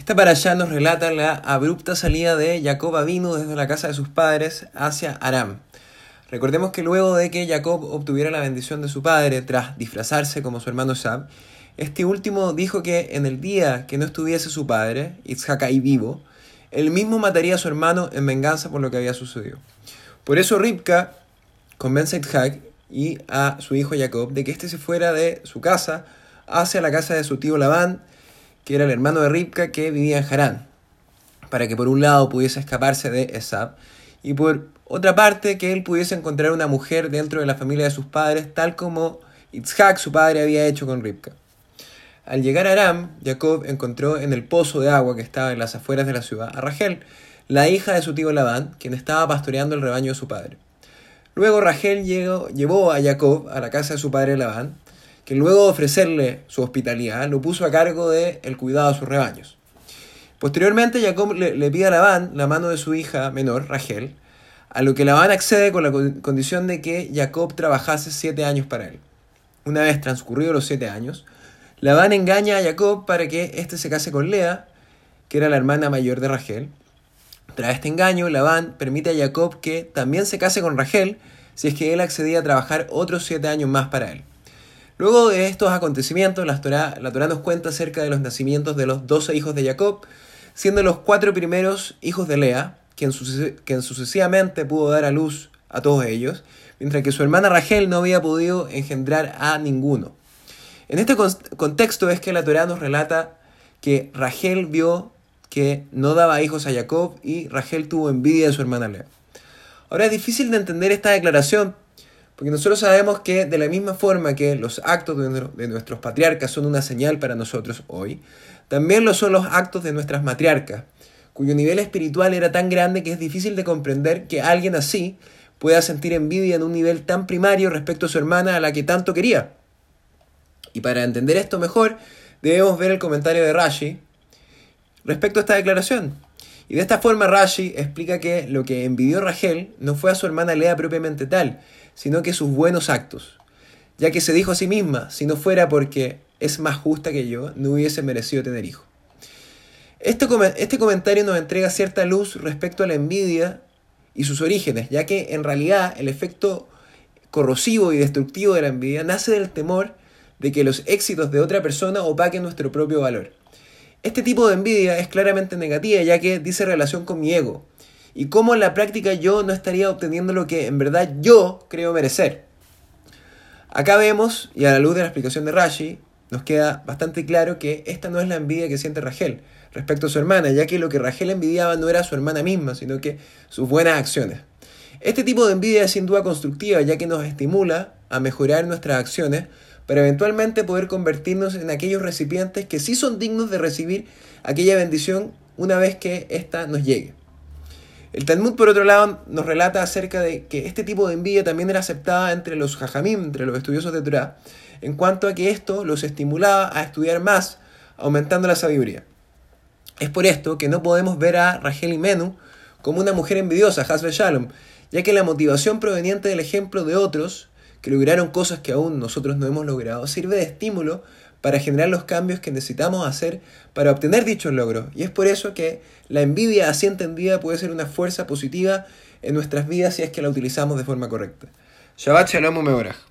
Esta para allá nos relata la abrupta salida de Jacob Avinu desde la casa de sus padres hacia Aram. Recordemos que luego de que Jacob obtuviera la bendición de su padre tras disfrazarse como su hermano Sab, este último dijo que en el día que no estuviese su padre, Itzhak ahí vivo, él mismo mataría a su hermano en venganza por lo que había sucedido. Por eso Ribka convence a Itzhak y a su hijo Jacob de que éste se fuera de su casa hacia la casa de su tío Labán, que era el hermano de Ribka que vivía en Harán, para que por un lado pudiese escaparse de Esab y por otra parte que él pudiese encontrar una mujer dentro de la familia de sus padres, tal como Itzhak, su padre, había hecho con Ribka. Al llegar a Aram, Jacob encontró en el pozo de agua que estaba en las afueras de la ciudad a Rachel, la hija de su tío Labán, quien estaba pastoreando el rebaño de su padre. Luego Rachel llevó a Jacob a la casa de su padre Labán, que luego de ofrecerle su hospitalidad lo puso a cargo del el cuidado de sus rebaños. Posteriormente Jacob le, pide a Labán la mano de su hija menor, Rachel, a lo que Labán accede con la condición de que Jacob trabajase siete años para él. Una vez transcurridos los siete años, Labán engaña a Jacob para que éste se case con Lea, que era la hermana mayor de Rachel. Tras este engaño, Labán permite a Jacob que también se case con Rachel si es que él accedía a trabajar otros siete años más para él. Luego de estos acontecimientos, la Torah, nos cuenta acerca de los nacimientos de los doce hijos de Jacob, siendo los cuatro primeros hijos de Lea, quien, sucesivamente pudo dar a luz a todos ellos, mientras que su hermana Rachel no había podido engendrar a ninguno. En este contexto es que la Torah nos relata que Rachel vio que no daba hijos a Jacob y Rachel tuvo envidia de su hermana Lea. Ahora es difícil de entender esta declaración porque nosotros sabemos que de la misma forma que los actos de, nuestros patriarcas son una señal para nosotros hoy, también lo son los actos de nuestras matriarcas, cuyo nivel espiritual era tan grande que es difícil de comprender que alguien así pueda sentir envidia en un nivel tan primario respecto a su hermana a la que tanto quería. Y para entender esto mejor, debemos ver el comentario de Rashi respecto a esta declaración. Y de esta forma Rashi explica que lo que envidió Rachel no fue a su hermana Lea propiamente tal, sino que sus buenos actos, ya que se dijo a sí misma, si no fuera porque es más justa que yo, no hubiese merecido tener hijo. Este, este comentario nos entrega cierta luz respecto a la envidia y sus orígenes, ya que en realidad el efecto corrosivo y destructivo de la envidia nace del temor de que los éxitos de otra persona opaquen nuestro propio valor. Este tipo de envidia es claramente negativa, ya que dice relación con mi ego, y cómo en la práctica yo no estaría obteniendo lo que en verdad yo creo merecer. Acá vemos, y a la luz de la explicación de Rashi, nos queda bastante claro que esta no es la envidia que siente Rachel respecto a su hermana, ya que lo que Rachel envidiaba no era su hermana misma, sino que sus buenas acciones. Este tipo de envidia es sin duda constructiva, ya que nos estimula a mejorar nuestras acciones para eventualmente poder convertirnos en aquellos recipientes que sí son dignos de recibir aquella bendición una vez que ésta nos llegue. El Talmud, por otro lado, nos relata acerca de que este tipo de envidia también era aceptada entre los jajamim, entre los estudiosos de Torah, en cuanto a que esto los estimulaba a estudiar más, aumentando la sabiduría. Es por esto que no podemos ver a Rachel y Menú como una mujer envidiosa, Hasbe Shalom, ya que la motivación proveniente del ejemplo de otros, que lograron cosas que aún nosotros no hemos logrado, sirve de estímulo para generar los cambios que necesitamos hacer para obtener dichos logros. Y es por eso que la envidia así entendida puede ser una fuerza positiva en nuestras vidas si es que la utilizamos de forma correcta. Shabbat Shalom Umeorah.